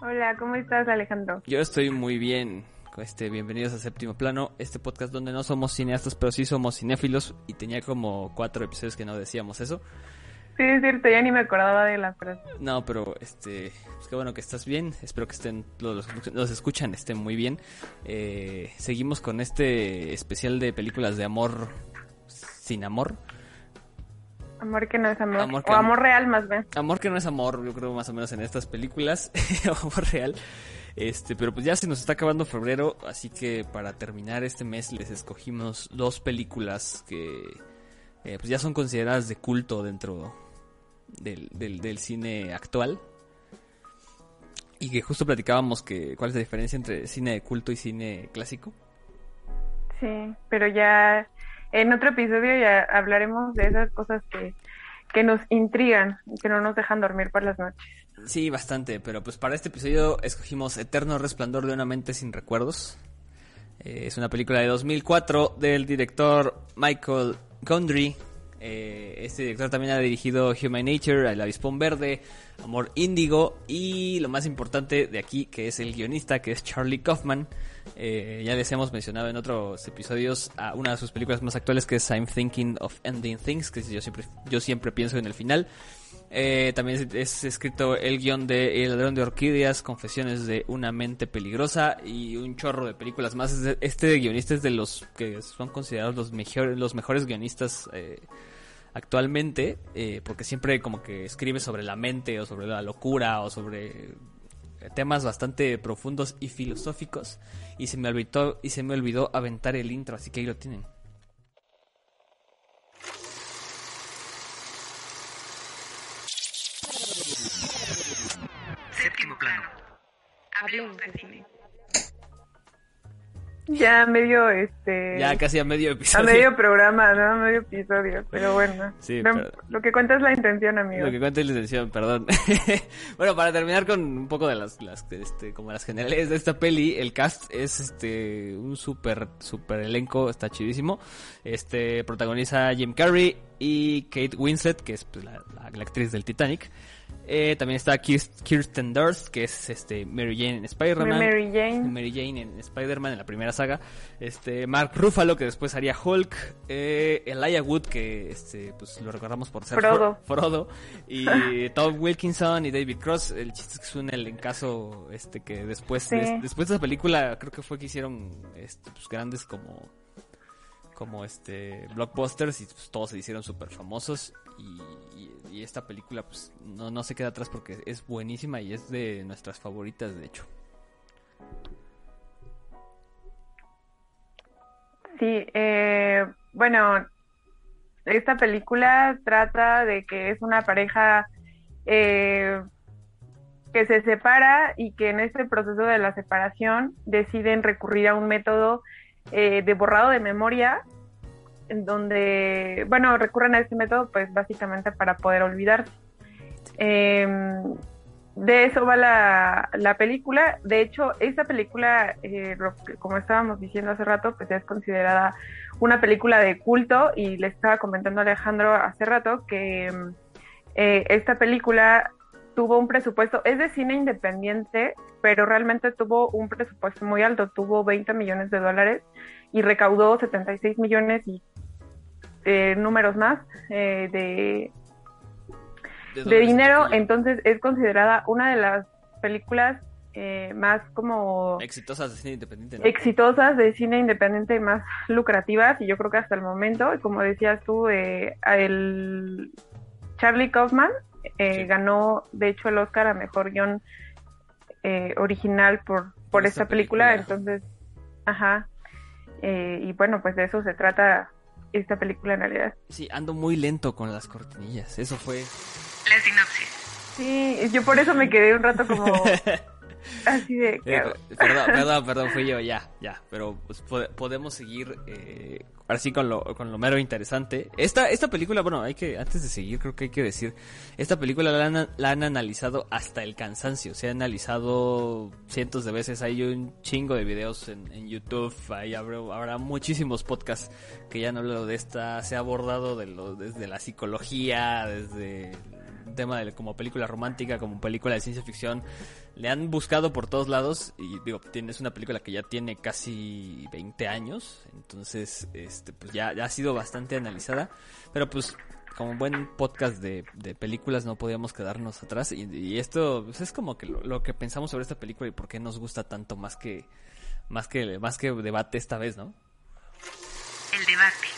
Hola, ¿cómo estás, Alejandro? Yo estoy muy bien. Este, bienvenidos a Séptimo Plano, este podcast donde no somos cineastas, pero sí somos cinéfilos. Y tenía como cuatro episodios que no decíamos eso. Sí, es cierto, ya ni me acordaba de la frase. No, pero este, pues qué bueno que estás bien. Espero que estén los, los escuchan estén muy bien. Eh, seguimos con este especial de películas de amor sin amor. Amor que no es amor. o amor real más bien. Amor que no es amor, yo creo más o menos en estas películas. amor real. Este, pero pues ya se nos está acabando febrero, así que para terminar este mes les escogimos dos películas que eh, pues ya son consideradas de culto dentro del, del, cine actual. Y que justo platicábamos que cuál es la diferencia entre cine de culto y cine clásico. Sí, pero ya en otro episodio ya hablaremos de esas cosas que, que nos intrigan que no nos dejan dormir por las noches. Sí, bastante, pero pues para este episodio escogimos Eterno Resplandor de una mente sin recuerdos. Eh, es una película de 2004 del director Michael Gondry. Eh, este director también ha dirigido Human Nature, El Avispón Verde, Amor Índigo y lo más importante de aquí, que es el guionista, que es Charlie Kaufman. Eh, ya les hemos mencionado en otros episodios una de sus películas más actuales que es I'm Thinking of Ending Things, que yo siempre, yo siempre pienso en el final. Eh, también es, escrito el guion de El ladrón de orquídeas, Confesiones de una mente peligrosa y un chorro de películas más. Este guionista es de los que son considerados los, mejores los mejores guionistas eh, actualmente, porque siempre como que escribe sobre la mente o sobre la locura o sobre temas bastante profundos y filosóficos. Y se me olvidó, y se me olvidó aventar el intro, así que ahí lo tienen. Hablemos de cine. Ya medio, este... Ya casi a medio episodio. A medio programa, ¿no? A medio episodio, pero bueno. Sí, Lo que cuenta es la intención, amigo. Lo que cuenta es la intención, perdón. bueno, para terminar con un poco de las, las este, como las generales de esta peli, el cast es, este, un súper, súper elenco, está chidísimo. Este, protagoniza Jim Carrey y Kate Winslet, que es pues, la actriz del Titanic. Eh, también está Kirsten Durst, que es este Mary Jane en Spider-Man. Mary Jane. Mary Jane en Spider-Man en la primera saga. Este Mark Ruffalo, que después haría Hulk. Eh, Elijah Wood, que este pues lo recordamos por ser Frodo. Frodo. Y Tom Wilkinson y David Cross. El chiste es que es un elencazo este que después de, después de esa película creo que fue que hicieron este, pues, grandes como como este blockbusters y pues, todos se hicieron súper famosos y, esta película pues no, no se queda atrás porque es buenísima y es de nuestras favoritas de hecho. Sí, eh, bueno, esta película trata de que es una pareja eh, que se separa y que en este proceso de la separación deciden recurrir a un método eh, de borrado de memoria, en donde, bueno, recurren a este método pues básicamente para poder olvidarse. Em, de eso va la, la, película. De hecho, esta película, eh, como estábamos diciendo hace rato, pues es considerada una película de culto y le estaba comentando a Alejandro hace rato que eh, esta película tuvo un presupuesto, es de cine independiente, pero realmente tuvo un presupuesto muy alto, tuvo 20 millones de dólares y recaudó 76 millones y eh, números más eh, de, de, dinero, entonces es considerada una de las películas eh, más como exitosas de cine independiente exitosas de cine independiente más lucrativas y yo creo que hasta el momento como decías tú el Charlie Kaufman ganó de hecho el Oscar a mejor guion original por por esta, película, entonces ajá y bueno pues de eso se trata esta película en realidad. Sí, ando muy lento con las cortinillas. Eso fue. La sinopsis. Sí, yo por eso me quedé un rato como. Así de. Eh, perdón, perdón, perdón, fui yo, ya, ya. Pero pues, podemos seguir eh, ahora sí con lo, con lo mero interesante. Esta, esta película, bueno, hay que, antes de seguir, creo que hay que decir, esta película la han, la han analizado hasta el cansancio. Se ha analizado cientos de veces. Hay un chingo de videos en, en YouTube. Hay, habrá, habrá, muchísimos podcasts que ya han hablado de esta. Se ha abordado de lo, desde la psicología, desde tema de como película romántica, como película de ciencia ficción le han buscado por todos lados y digo, es una película que ya tiene casi 20 años, entonces este pues ya, ha sido bastante analizada, pero pues como buen podcast de, películas no podíamos quedarnos atrás y, esto pues, es como que lo, que pensamos sobre esta película y por qué nos gusta tanto más que más que más que debate esta vez, ¿no? El debate.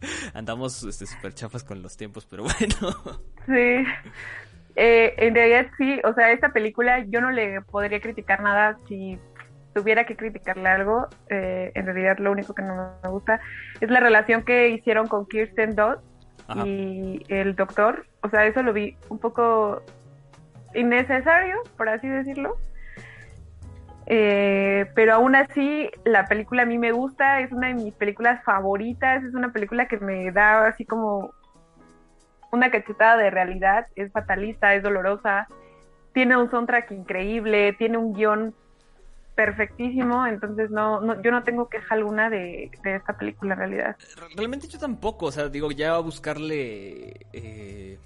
Andamos súper este, chafas con los tiempos, pero bueno. Sí. Eh, en realidad sí, o sea, esta película yo no le podría criticar nada si tuviera que criticarle algo. Eh, en realidad lo único que no me gusta es la relación que hicieron con Kirsten Dunst y el doctor. O sea, eso lo vi un poco innecesario, por así decirlo. Eh, pero aún así, la película a mí me gusta, es una de mis películas favoritas, es una película que me da así como una cachetada de realidad, es fatalista, es dolorosa, tiene un soundtrack increíble, tiene un guion perfectísimo, entonces no, no yo no tengo queja alguna de, esta película en realidad. Realmente yo tampoco, o sea, digo, ya buscarle... Eh,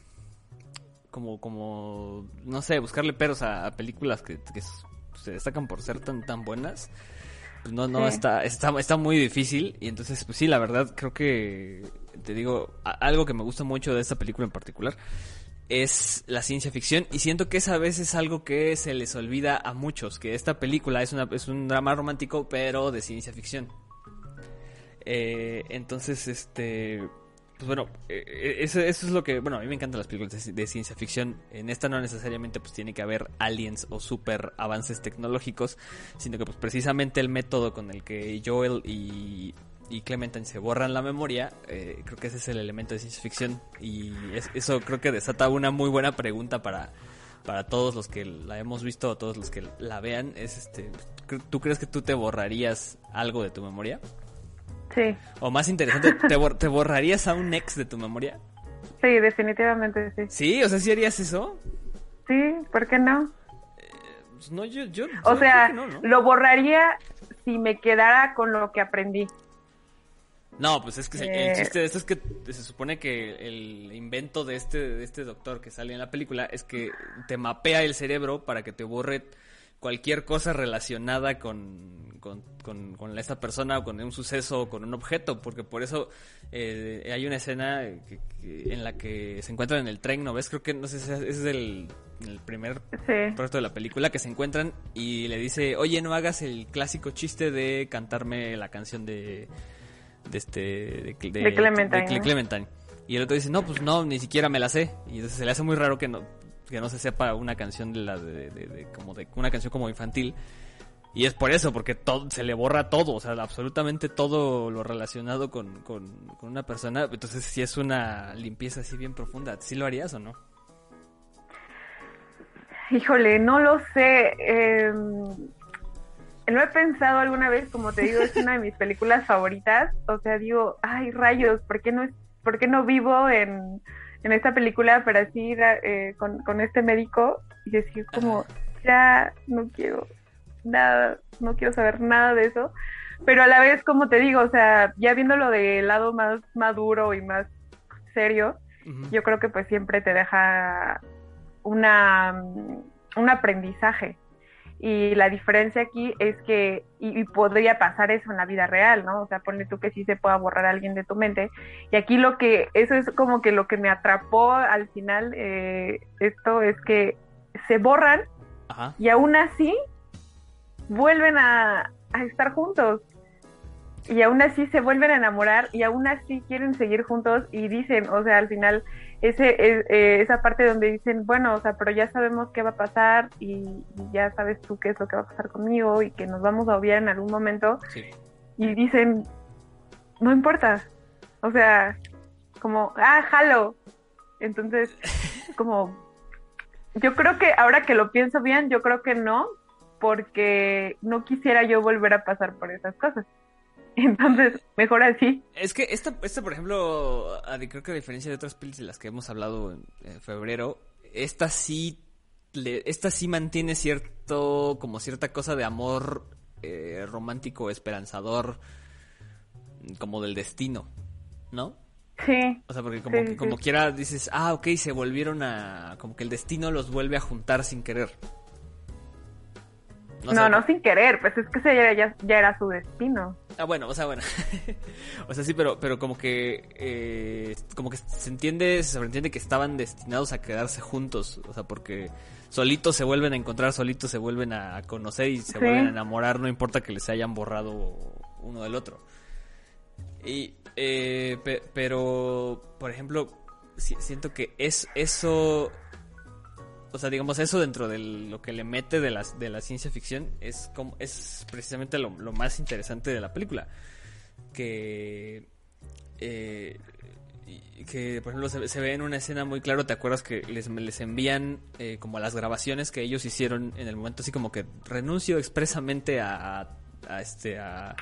como, como, no sé, buscarle peros a, películas que, que se destacan por ser tan tan buenas, pues no, no, está, está, está muy difícil. Y entonces, pues sí, la verdad, creo que, te digo, algo que me gusta mucho de esta película en particular es la ciencia ficción. Y siento que esa vez es algo que se les olvida a muchos, que esta película es, una, es un drama romántico, pero de ciencia ficción. Eh, entonces, este pues bueno, eh, eh, eso, es lo que, bueno, a mí me encantan las películas de, ciencia ficción. En esta no necesariamente pues tiene que haber aliens o super avances tecnológicos, sino que pues precisamente el método con el que Joel y, Clementine se borran la memoria, eh, creo que ese es el elemento de ciencia ficción y eso creo que desata una muy buena pregunta para, para todos los que la hemos visto o todos los que la vean. Es este, ¿tú crees que tú te borrarías algo de tu memoria? Sí. O más interesante, ¿te, borrarías a un ex de tu memoria? Sí, definitivamente sí. Sí, o sea, ¿sí harías eso? Sí, ¿por qué no? Eh, pues no, yo, yo, o sea, lo borraría si me quedara con lo que aprendí. No, pues es que el eh. chiste de esto es que se supone que el invento de este, de este doctor que sale en la película es que te mapea el cerebro para que te borre cualquier cosa relacionada con, con, con, esta persona o con un suceso o con un objeto, porque por eso eh, hay una escena en la que se encuentran en el tren, ¿no ves? Creo que, no sé si es el, el primer proyecto de la película, que se encuentran y le dice, oye, no hagas el clásico chiste de cantarme la canción de... De este de, Clementine, Y el otro dice, no, pues no, ni siquiera me la sé. Y entonces se le hace muy raro que no, que no se sepa una canción de la de, como de una canción como infantil y es por eso porque todo se le borra todo o sea absolutamente todo lo relacionado con, con, una persona entonces si es una limpieza así bien profunda ¿sí lo harías o no? Híjole, no lo sé. Eh, lo he pensado alguna vez, como te digo, es una de mis películas favoritas. O sea, digo, ay, rayos, ¿por qué no, por qué no vivo en, en esta película para así eh, con, con, este médico y decir como, ya no quiero nada, no quiero saber nada de eso, pero a la vez, como te digo, o sea, ya viéndolo del lado más maduro y más serio, yo creo que pues siempre te deja una un aprendizaje y la diferencia aquí es que, y, podría pasar eso en la vida real, ¿no? O sea, ponle tú que sí se pueda borrar a alguien de tu mente. Y aquí lo que, eso es como que lo que me atrapó al final, eh, esto es que se borran y aún así vuelven a, a estar juntos y aún así se vuelven a enamorar y aún así quieren seguir juntos y dicen, o sea, al final ese eh, esa parte donde dicen, bueno, o sea, pero ya sabemos qué va a pasar y, ya sabes tú qué es lo que va a pasar conmigo y que nos vamos a obviar en algún momento. Y dicen, no importa. O sea, como, ah, jalo. Entonces, como, yo creo que ahora que lo pienso bien, yo creo que no, porque no quisiera yo volver a pasar por esas cosas. Entonces, mejor así. Es que esta, esta por ejemplo, creo que a diferencia de otras películas de las que hemos hablado en, febrero, esta sí, esta sí mantiene cierto, como cierta cosa de amor eh, romántico, esperanzador, como del destino, ¿no? Sí. O sea, porque como, que, como quiera dices, ah, ok, se volvieron a... Como que el destino los vuelve a juntar sin querer. No, no, sin querer, pues es que ese ya, ya, era su destino. Ah, bueno, o sea, bueno. o sea, sí, pero, pero como que eh, como que se entiende, se sobreentiende que estaban destinados a quedarse juntos, o sea, porque solitos se vuelven a encontrar, solitos se vuelven a conocer y se vuelven a enamorar, no importa que les hayan borrado uno del otro. Y, eh, pero, por ejemplo, siento que es eso o sea, digamos, eso dentro de lo que le mete de, las, de la ciencia ficción es, como, es precisamente lo, más interesante de la película. Que, eh, que por ejemplo, se, ve en una escena muy claro, ¿te acuerdas que les, les envían eh, como las grabaciones que ellos hicieron en el momento, así como que renuncio expresamente a, a este, a,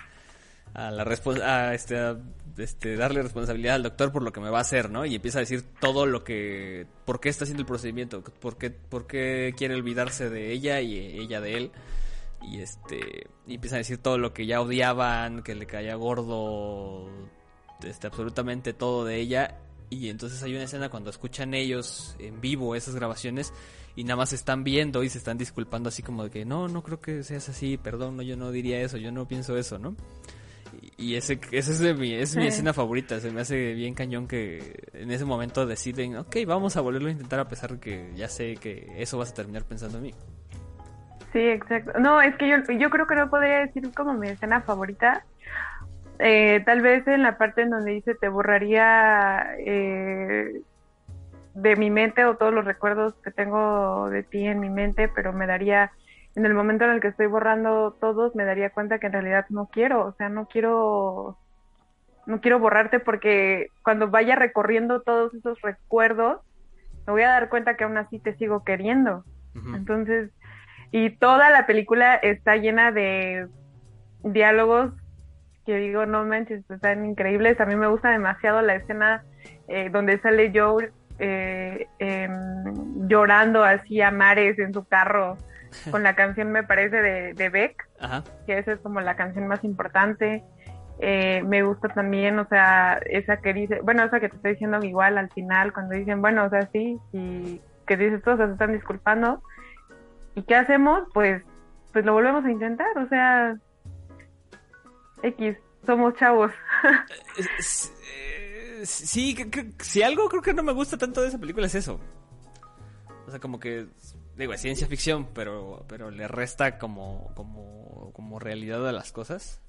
a la a, este, este, darle responsabilidad al doctor por lo que me va a hacer, ¿no? Y empieza a decir todo lo que, por qué está haciendo el procedimiento, por qué, por qué quiere olvidarse de ella y ella de él. Y este, y empieza a decir todo lo que ya odiaban, que le caía gordo, este, absolutamente todo de ella. Y entonces hay una escena cuando escuchan ellos en vivo esas grabaciones y nada más están viendo y se están disculpando así como de que no, no creo que seas así, perdón, no, yo no diría eso, yo no pienso eso, ¿no? Y ese, ese es, mi, es mi escena favorita. Se me hace bien cañón que en ese momento deciden, ok, vamos a volverlo a intentar a pesar de que ya sé que eso vas a terminar pensando en mí. Sí, exacto. No, es que yo, yo creo que no podría decir como mi escena favorita. Eh, tal vez en la parte en donde dice te borraría eh, de mi mente o todos los recuerdos que tengo de ti en mi mente, pero me daría en el momento en el que estoy borrando todos me daría cuenta que en realidad no quiero, o sea, no quiero no quiero borrarte porque cuando vaya recorriendo todos esos recuerdos me voy a dar cuenta que aún así te sigo queriendo. Entonces, y toda la película está llena de diálogos que digo, no manches, están increíbles. A mí me gusta demasiado la escena eh, donde sale Joe eh, em, llorando así a mares en su carro con la canción, me parece, de, de Beck, que esa es como la canción más importante. Eh, me gusta también, o sea, esa que dice, bueno, esa que te estoy diciendo igual al final, cuando dicen, bueno, o sea, sí, y que dices todos se están disculpando. ¿Y qué hacemos? Pues, pues lo volvemos a intentar, o sea, X, somos chavos. Eh, sí, si algo creo que no me gusta tanto de esa película es eso. O sea, como que digo, es ciencia ficción, pero, pero le resta como, como, como realidad a las cosas.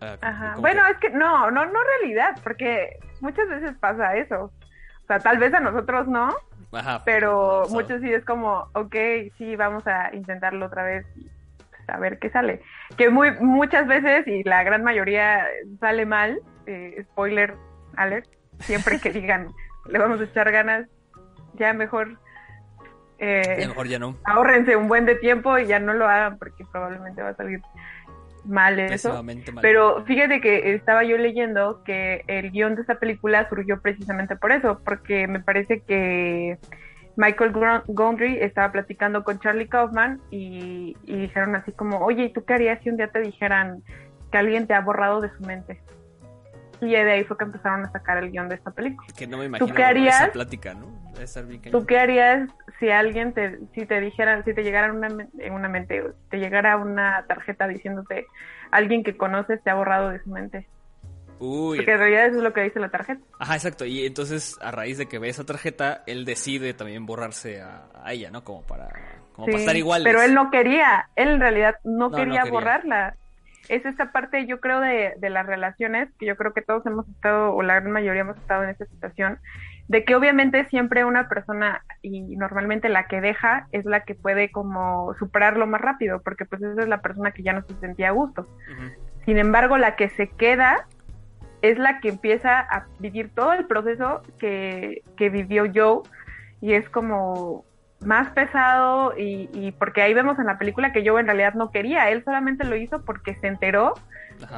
Ah, Ajá. Bueno, es que no, no, no realidad, porque muchas veces pasa eso. O sea, tal vez a nosotros no, Ajá, pero muchos sí es como, ok, sí, vamos a intentarlo otra vez y pues, a ver qué sale. Que muy, muchas veces, y la gran mayoría sale mal, eh, spoiler alert, siempre que digan, le vamos a echar ganas, ya mejor eh, mejor ya no. Ahórrense un buen de tiempo y ya no lo hagan porque probablemente va a salir mal eso. Pero fíjate que estaba yo leyendo que el guion de esta película surgió precisamente por eso, porque me parece que Michael Gondry estaba platicando con Charlie Kaufman y, y dijeron así como, oye, ¿y tú qué harías si un día te dijeran que alguien te ha borrado de su mente? Y de ahí fue que empezaron a sacar el guion de esta película. Que no me imagino ¿Tú qué harías, esa plática, ¿no? ¿Tú qué harías si alguien te, si te dijera, si te llegara una, en una mente, si te llegara una tarjeta diciéndote alguien que conoces te ha borrado de su mente? Uy. Porque en realidad eso es lo que dice la tarjeta. Ajá, exacto. Y entonces, a raíz de que ve esa tarjeta, él decide también borrarse a, ella, ¿no? Como para, como para estar igual. Pero él no quería, él en realidad no, quería borrarla es esa parte, yo creo, de, de, las relaciones, que yo creo que todos hemos estado, o la gran mayoría hemos estado en esa situación, de que obviamente siempre una persona, y normalmente la que deja, es la que puede como superarlo más rápido, porque pues esa es la persona que ya no se sentía a gusto. Sin embargo, la que se queda es la que empieza a vivir todo el proceso que, que vivió Joe, y es como más pesado y, porque ahí vemos en la película que yo en realidad no quería, él solamente lo hizo porque se enteró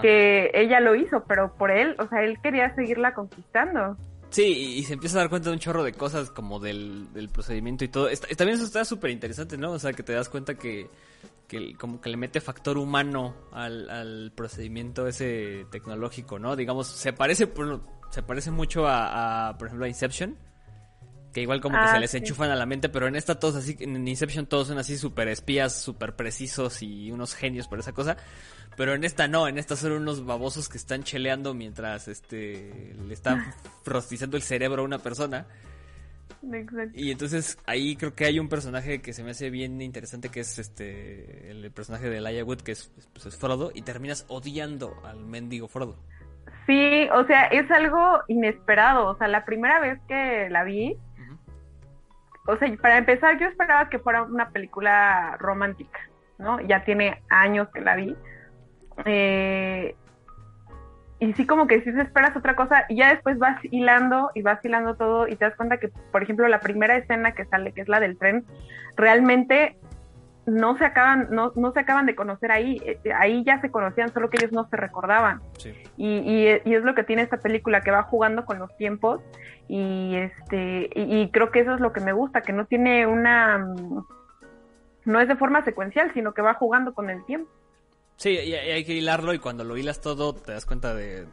que ella lo hizo, pero por él, o sea, él quería seguirla conquistando. Sí, y, se empieza a dar cuenta de un chorro de cosas como del, procedimiento y todo. también eso está súper interesante, ¿no? O sea, que te das cuenta que, que como que le mete factor humano al, al procedimiento ese tecnológico, ¿no? Digamos, se parece, se parece mucho a, por ejemplo, a Inception, que igual como que se ah, les enchufan a la mente, pero en esta todos así, en Inception todos son así súper espías, súper precisos y unos genios por esa cosa. Pero en esta no, en esta son unos babosos que están cheleando mientras este le están rostizando el cerebro a una persona. Y entonces ahí creo que hay un personaje que se me hace bien interesante que es este el personaje de Laia Wood que es, pues, es Frodo y terminas odiando al mendigo Frodo. Sí, o sea, es algo inesperado, o sea, la primera vez que la vi, o sea, para empezar yo esperaba que fuera una película romántica, ¿no? Ya tiene años que la vi. Eh, y sí como que si sí esperas otra cosa y ya después vas hilando y vas hilando todo y te das cuenta que, por ejemplo, la primera escena que sale, que es la del tren, realmente no se acaban, no, no se acaban de conocer ahí, eh, ahí ya se conocían, solo que ellos no se recordaban. Y, es lo que tiene esta película, que va jugando con los tiempos y este, y, creo que eso es lo que me gusta, que no tiene una, no es de forma secuencial, sino que va jugando con el tiempo. Sí, y, hay que hilarlo y cuando lo hilas todo te das cuenta de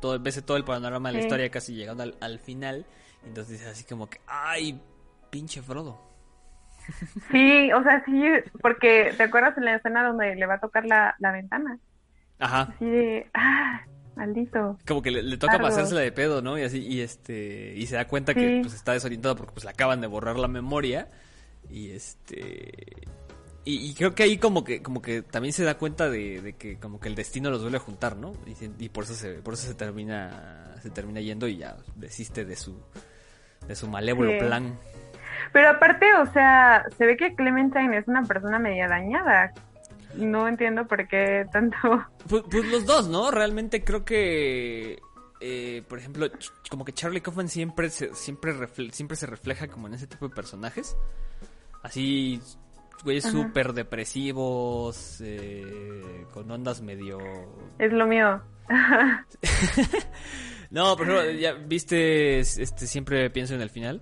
todo, ves todo el panorama de la historia casi llegando al, final. Entonces dices así como que, ay, pinche Frodo. Sí, o sea, sí, porque ¿te acuerdas en la escena donde le va a tocar la, ventana? Ajá. Así de, ah, maldito. Como que le, toca pasársela de pedo, ¿no? Y así, y este, y se da cuenta que pues está desorientado porque pues le acaban de borrar la memoria. Y este, y, creo que ahí como que como que también se da cuenta de, que como que el destino los vuelve a juntar, ¿no? Y, por eso se por eso se termina se termina yendo y ya desiste de su de su malévolo plan. Pero aparte, o sea, se ve que Clementine es una persona media dañada. No entiendo por qué tanto. Pues, pues los dos, ¿no? Realmente creo que eh, por ejemplo, como que Charlie Kaufman siempre se, siempre siempre se refleja como en ese tipo de personajes. Así güeyes súper depresivos, eh, con ondas medio... Es lo mío. no, por ejemplo, ¿ya viste este Siempre pienso en el final?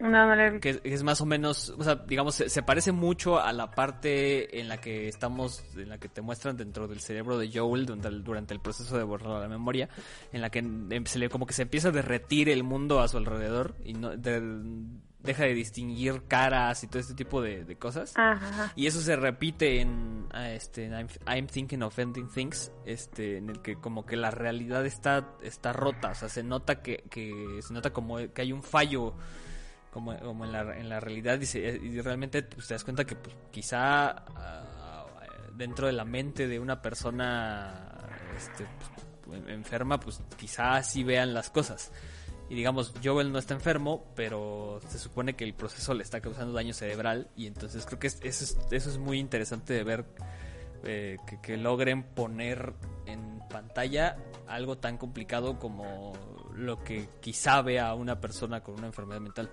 No, no le que, es más o menos, o sea, digamos, se, parece mucho a la parte en la que estamos, en la que te muestran dentro del cerebro de Joel durante el, durante el proceso de borrar la memoria, en la que em, se le, como que se empieza a derretir el mundo a su alrededor y no, deja de distinguir caras y todo este tipo de, cosas. Y eso se repite en ah, este I'm, Thinking of Ending Things, este, en el que como que la realidad está, está rota, o sea, se nota que, que se nota como que hay un fallo como, como en, la, en la realidad y, y realmente pues, te das cuenta que pues, quizá ah, dentro de la mente de una persona este, pues, enferma, pues quizá así vean las cosas. Y digamos, Joel no está enfermo, pero se supone que el proceso le está causando daño cerebral. Y entonces creo que eso es, eso es muy interesante de ver eh, que, logren poner en pantalla algo tan complicado como lo que quizá vea una persona con una enfermedad mental.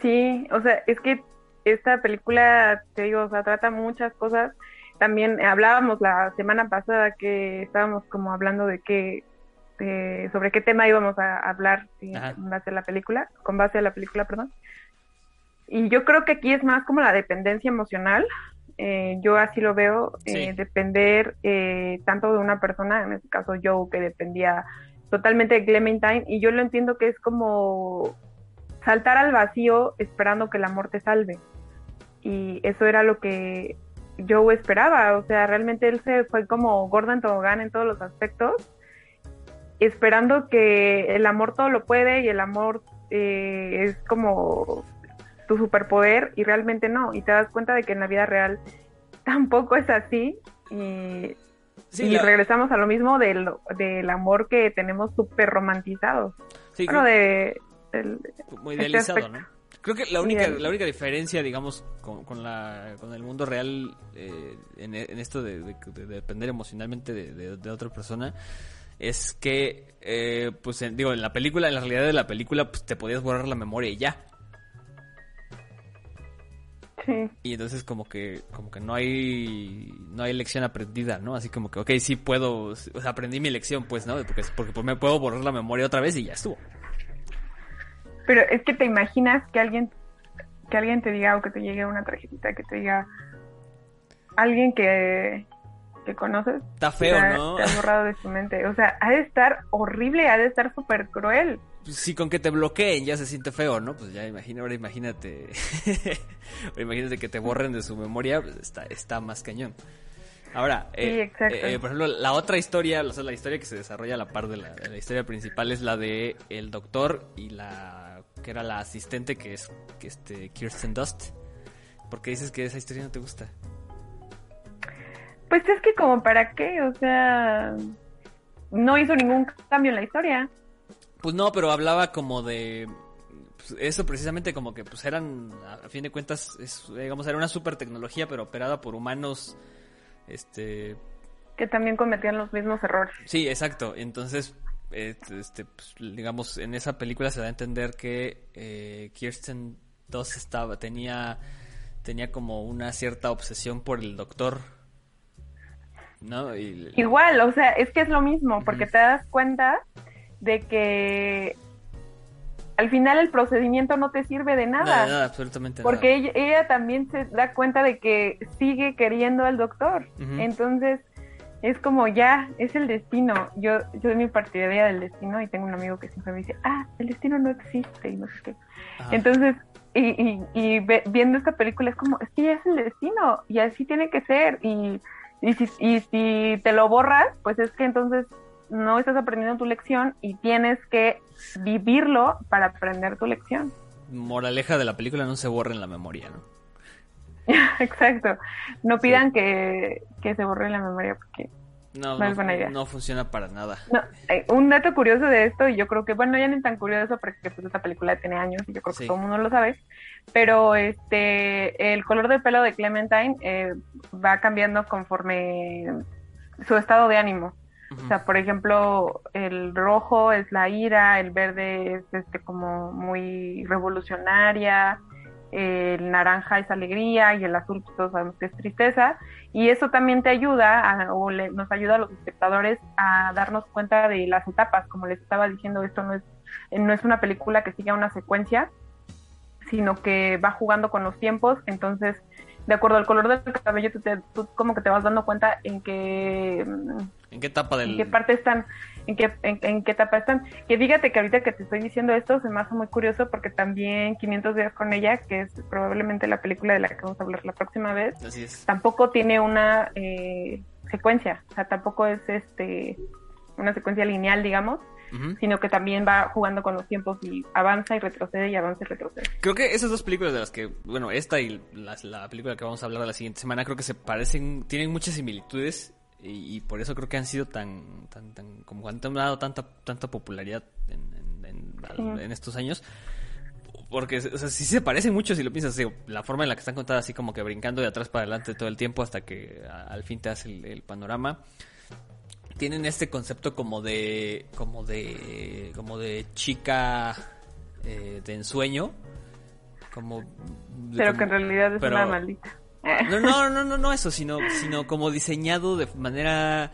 Sí, o sea, es que esta película, te digo, o sea, trata muchas cosas. También hablábamos la semana pasada que estábamos como hablando de que este, sobre qué tema íbamos a hablar con base a la película, con base a la película, perdón. Y yo creo que aquí es más como la dependencia emocional. Eh, yo así lo veo, eh, depender eh, tanto de una persona, en este caso yo, que dependía totalmente de Clementine, y yo lo entiendo que es como saltar al vacío esperando que el amor te salve. Y eso era lo que yo esperaba, o sea, realmente él se fue como Gordon Tobogán en todos los aspectos esperando que el amor todo lo puede y el amor eh, es como tu superpoder y realmente no. Y te das cuenta de que en la vida real tampoco es así. Y, regresamos a lo mismo del, del amor que tenemos súper romantizado. Sí, de, muy este idealizado, ¿no? Creo que la única, la única diferencia, digamos, con, con, la, con el mundo real eh, en, esto de, depender emocionalmente de, de, otra persona es que, eh, pues, digo, en la película, en la realidad de la película, pues te podías borrar la memoria y ya. Sí. Y entonces como que como que no hay no hay lección aprendida, ¿no? Así como que, ok, sí puedo, o sea, aprendí mi lección, pues, ¿no? Porque, porque pues, me puedo borrar la memoria otra vez y ya estuvo. Pero es que te imaginas que alguien que alguien te diga o que te llegue una tarjetita que te diga, alguien que, que conoces. Está feo, ¿no? Te ha borrado de su mente. O sea, ha de estar horrible, ha de estar súper cruel. Pues sí, con que te bloqueen ya se siente feo, ¿no? Pues ya imagina, ahora imagínate. imagínate que te borren de su memoria, pues está, está más cañón. Ahora, eh, eh, por ejemplo, la otra historia, o sea, la historia que se desarrolla a la par de la, de la, historia principal es la de el doctor y la que era la asistente que es que este Kirsten Dust. ¿Por qué dices que esa historia no te gusta? Pues es que como para qué, o sea, no hizo ningún cambio en la historia. Pues no, pero hablaba como de pues, eso precisamente como que pues eran a fin de cuentas es, digamos era una super tecnología pero operada por humanos este que también cometían los mismos errores. Sí, exacto. Entonces, este, pues, digamos, en esa película se da a entender que eh, Kirsten Dunst estaba, tenía, tenía como una cierta obsesión por el doctor. ¿No? Igual, o sea, es que es lo mismo, porque te das cuenta de que al final el procedimiento no te sirve de nada. nada absolutamente porque Ella, también se da cuenta de que sigue queriendo al doctor. Entonces, es como ya, es el destino. Yo, yo soy mi partidaria del destino y tengo un amigo que siempre me dice, ah, el destino no existe y no sé qué. Entonces, y, y, viendo esta película es como, es que ya es el destino y así tiene que ser. Y, y, si, y si te lo borras, pues es que entonces no estás aprendiendo tu lección y tienes que vivirlo para aprender tu lección. Moraleja de la película, no se borre en la memoria, ¿no? Exacto. No pidan que, se borre la memoria porque no, no, es buena idea. no funciona para nada. un dato curioso de esto, y yo creo que, bueno, ya ni tan curioso porque pues esta película tiene años y yo creo que todo el mundo lo sabe, pero este el color de pelo de Clementine eh, va cambiando conforme su estado de ánimo. O sea, por ejemplo, el rojo es la ira, el verde es este como muy revolucionaria, el naranja es alegría y el azul pues, todos sabemos que es tristeza y eso también te ayuda o nos ayuda a los espectadores a darnos cuenta de las etapas. Como les estaba diciendo esto no es no es una película que siga una secuencia sino que va jugando con los tiempos. Entonces de acuerdo al color del cabello tú, como que te vas dando cuenta en qué en qué etapa del en qué parte están en qué en, qué etapa están. Que dígate que ahorita que te estoy diciendo esto se me hace muy curioso porque también 500 días con ella que es probablemente la película de la que vamos a hablar la próxima vez tampoco tiene una eh, secuencia. O sea tampoco es este una secuencia lineal digamos sino que también va jugando con los tiempos y avanza y retrocede y avanza y retrocede. Creo que esas dos películas de las que, bueno, esta y la, película que vamos a hablar de la siguiente semana, creo que se parecen, tienen muchas similitudes y, por eso creo que han sido tan, tan, tan como han dado tanta, tanta popularidad en, estos años. Porque, o sea, sí se parecen mucho si lo piensas, la forma en la que están contadas así como que brincando de atrás para adelante todo el tiempo hasta que al fin te hace el panorama tienen este concepto como de como de como de chica eh, de ensueño como pero que en realidad es una maldita no no no no no eso sino sino como diseñado de manera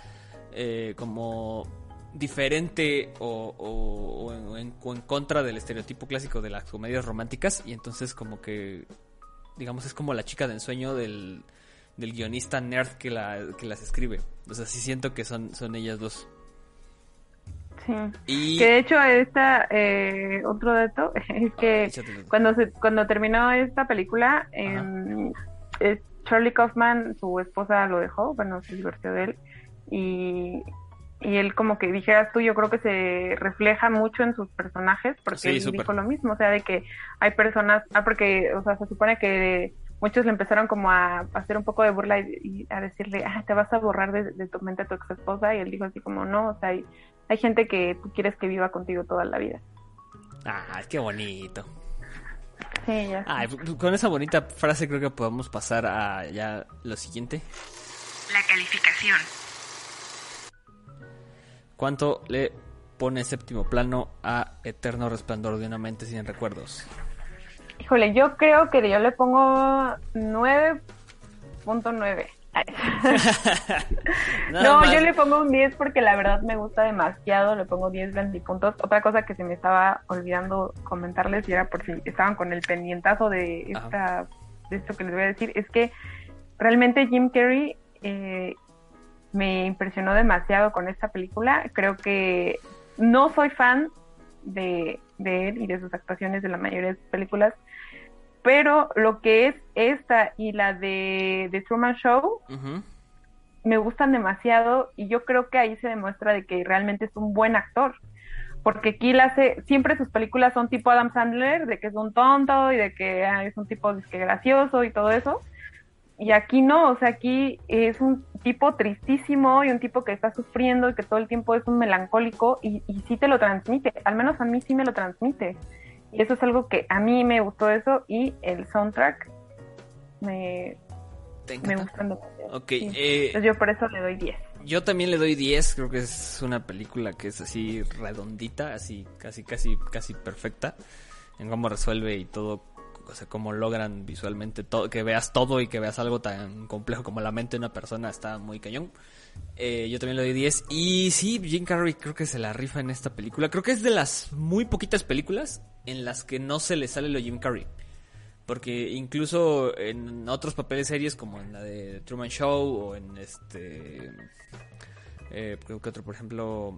eh, como diferente o, o, en, o, en, contra del estereotipo clásico de las comedias románticas y entonces como que digamos es como la chica de ensueño del del guionista nerd que, la, que las escribe. O sea, sí siento que son, son ellas dos. Sí. Y... Que de hecho esta eh, otro dato es que cuando se, cuando terminó esta película eh, Charlie Kaufman su esposa lo dejó bueno se divorció de él y, y él como que dijeras tú yo creo que se refleja mucho en sus personajes porque él dijo lo mismo o sea de que hay personas ah porque o sea se supone que muchos le empezaron como a, hacer un poco de burla y, a decirle, ah, te vas a borrar de, tu mente a tu ex esposa. Y él dijo así como, no, o sea, hay, hay gente que tú quieres que viva contigo toda la vida. Ah, qué bonito. Sí, ya. con esa bonita frase creo que podemos pasar a ya lo siguiente. La calificación. ¿Cuánto le pone séptimo plano a Eterno Resplandor de una mente sin recuerdos? Híjole, yo creo que yo le pongo 9.9. no, yo le pongo un 10 porque la verdad me gusta demasiado, le pongo 10 puntos. Otra cosa que se me estaba olvidando comentarles y era por si estaban con el pendientazo de esta de esto que les voy a decir, es que realmente Jim Carrey eh, me impresionó demasiado con esta película. Creo que no soy fan de, él y de sus actuaciones de la mayoría de sus películas, pero lo que es esta y la de The Truman Show me gustan demasiado y yo creo que ahí se demuestra de que realmente es un buen actor. Porque aquí hace, siempre sus películas son tipo Adam Sandler, de que es un tonto y de que es un tipo que gracioso y todo eso y aquí no, o sea, aquí es un tipo tristísimo y un tipo que está sufriendo y que todo el tiempo es un melancólico y, y sí te lo transmite, al menos a mí sí me lo transmite. Y eso es algo que a mí me gustó eso y el soundtrack me, me gustó Ok, eh, yo por eso le doy 10. Yo también le doy 10, creo que es una película que es así redondita, así casi casi casi perfecta en cómo resuelve y todo o sea, cómo logran visualmente todo, que veas todo y que veas algo tan complejo como la mente de una persona está muy cañón. Eh, yo también le doy 10. Y sí, Jim Carrey creo que se la rifa en esta película. Creo que es de las muy poquitas películas en las que no se le sale lo Jim Carrey. Porque incluso en otros papeles series como en la de Truman Show o en este... Eh, que otro, por ejemplo...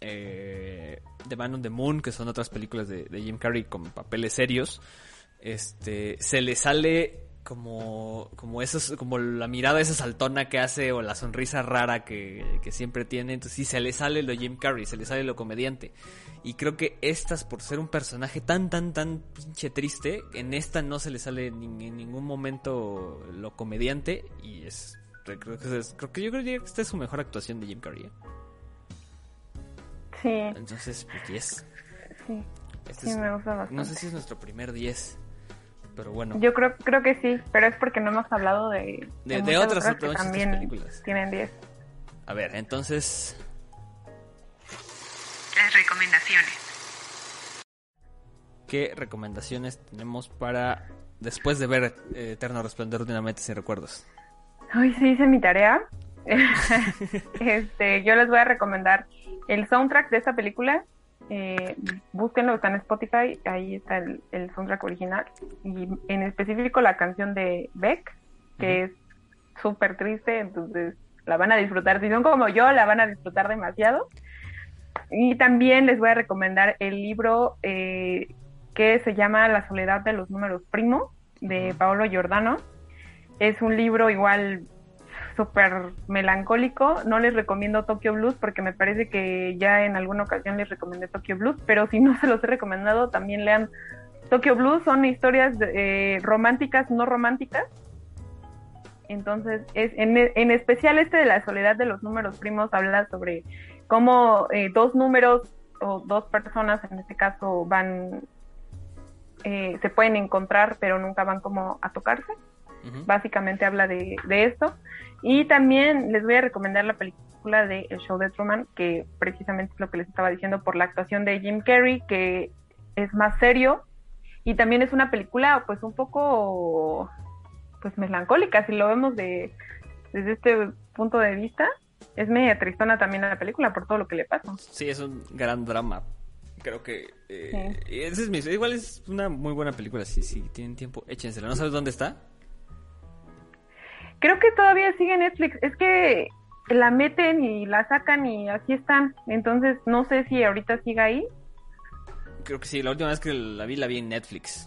Eh, The Man on the Moon, que son otras películas de, de Jim Carrey con papeles serios este, se le sale como, como esos, como la mirada esa saltona que hace o la sonrisa rara que, siempre tiene. Entonces sí, se le sale lo Jim Carrey, se le sale lo comediante. Y creo que estas, por ser un personaje tan, tan, tan pinche triste, en esta no se le sale en ningún momento lo comediante. Y es, creo que, es, creo que yo creo que esta es su mejor actuación de Jim Carrey. ¿eh? Sí. Entonces, pues 10. Sí. Este sí, me gusta bastante. No sé si es nuestro primer 10 pero bueno. Yo creo, creo que sí, pero es porque no hemos hablado de, de, otras, otras, también películas. Tienen 10. A ver, entonces. Las recomendaciones. ¿Qué recomendaciones tenemos para después de ver eh, Eterno Resplandor de una mente sin recuerdos? Hoy sí hice mi tarea. este, yo les voy a recomendar el soundtrack de esta película eh, búsquenlo, está en Spotify, ahí está el, soundtrack original y en específico la canción de Beck, que es súper triste, entonces la van a disfrutar, si son como yo, la van a disfrutar demasiado. Y también les voy a recomendar el libro eh, que se llama La soledad de los números primos de Paolo Giordano. Es un libro igual súper melancólico. No les recomiendo Tokyo Blues porque me parece que ya en alguna ocasión les recomendé Tokyo Blues, pero si no se los he recomendado, también lean Tokyo Blues. Son historias eh, románticas, no románticas. Entonces, es, en, especial este de la soledad de los números primos habla sobre cómo eh, dos números o dos personas, en este caso, van, eh, se pueden encontrar, pero nunca van como a tocarse. Básicamente habla de, de esto. Y también les voy a recomendar la película de El Show de Truman, que precisamente es lo que les estaba diciendo por la actuación de Jim Carrey, que es más serio. Y también es una película pues un poco pues melancólica, si lo vemos de, desde este punto de vista. Es media tristona también la película por todo lo que le pasa. Sí, es un gran drama. Creo que eh, ese es mi, igual es una muy buena película. Si, si tienen tiempo, échensela. ¿No sabes dónde está? Creo que todavía sigue Netflix. Es que la meten y la sacan y así están. Entonces no sé si ahorita siga ahí. Creo que sí, la última vez que la vi la vi en Netflix.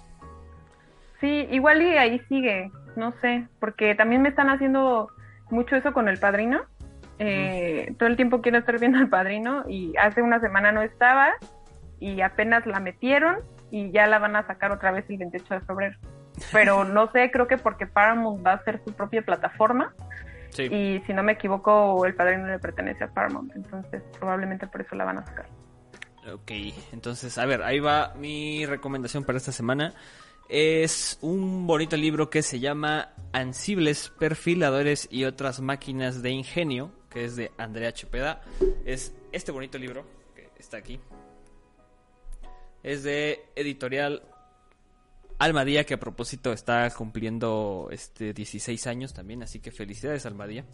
Sí, igual y ahí sigue, no sé, porque también me están haciendo mucho eso con el padrino. Eh, todo el tiempo quiero estar viendo al padrino y hace una semana no estaba y apenas la metieron y ya la van a sacar otra vez el 28 de febrero pero no sé, creo que porque Paramount va a hacer su propia plataforma. Y si no me equivoco, el padrino le pertenece a Paramount, entonces probablemente por eso la van a sacar. Ok, entonces, a ver, ahí va mi recomendación para esta semana. Es un bonito libro que se llama Ansibles, Perfiladores y otras máquinas de ingenio, que es de Andrea Chepeda. Es este bonito libro que está aquí. Es de editorial Almadía, que a propósito está cumpliendo este 16 años también, así que felicidades Almadía.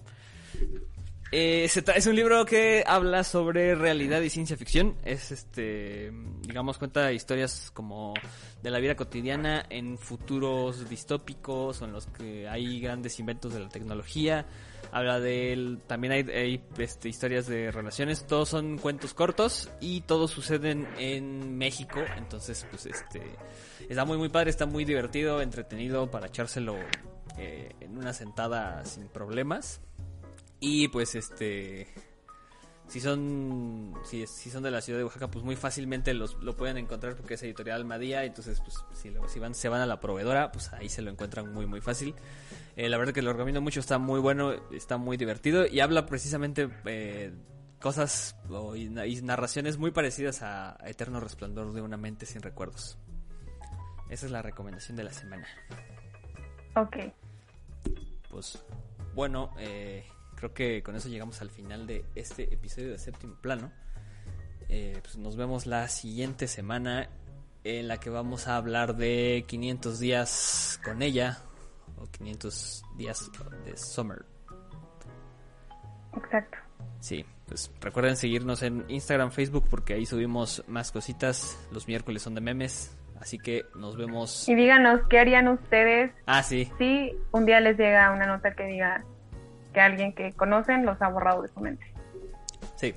Eh, es un libro que habla sobre realidad y ciencia ficción. Es este, digamos, cuenta historias como de la vida cotidiana en futuros distópicos en los que hay grandes inventos de la tecnología. Habla de también hay, este, historias de relaciones. Todos son cuentos cortos y todos suceden en México. Entonces, pues este, está muy muy padre, está muy divertido, entretenido para echárselo eh, en una sentada sin problemas. Y pues este si son si, si son de la ciudad de Oaxaca, pues muy fácilmente los, lo pueden encontrar porque es editorial Madía, entonces pues si, si van se van a la proveedora, pues ahí se lo encuentran muy muy fácil. Eh, la verdad que lo recomiendo mucho, está muy bueno, está muy divertido y habla precisamente eh, cosas y, narraciones muy parecidas a, Eterno Resplandor de una mente sin recuerdos. Esa es la recomendación de la semana. Ok. Pues bueno, eh, creo que con eso llegamos al final de este episodio de Séptimo Plano. Eh, pues nos vemos la siguiente semana en la que vamos a hablar de 500 días con ella o 500 días de Summer. Exacto. Sí, pues recuerden seguirnos en Instagram, Facebook porque ahí subimos más cositas. Los miércoles son de memes, así que nos vemos. Y díganos qué harían ustedes. Ah, sí. Si un día les llega una nota que diga que alguien que conocen los ha borrado de su mente. Sí.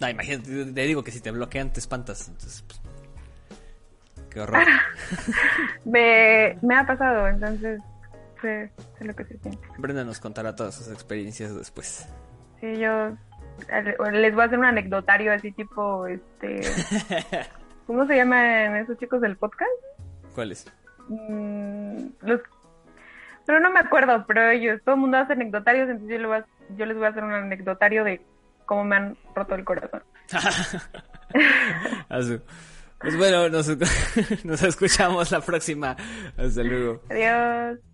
No, imagínate, te digo que si te bloquean te espantas. Entonces, pues, qué horror. me, me ha pasado, entonces sé, lo que se siente. Brenda nos contará todas sus experiencias después. Sí, yo les voy a hacer un anecdotario así tipo, este... ¿Cómo se llaman esos chicos del podcast? ¿Cuáles? Mm, los pero no me acuerdo, pero ellos, todo el mundo hace anecdotarios, entonces yo, les voy a hacer un anecdotario de cómo me han roto el corazón. pues bueno, nos, nos escuchamos la próxima. Hasta luego. Adiós.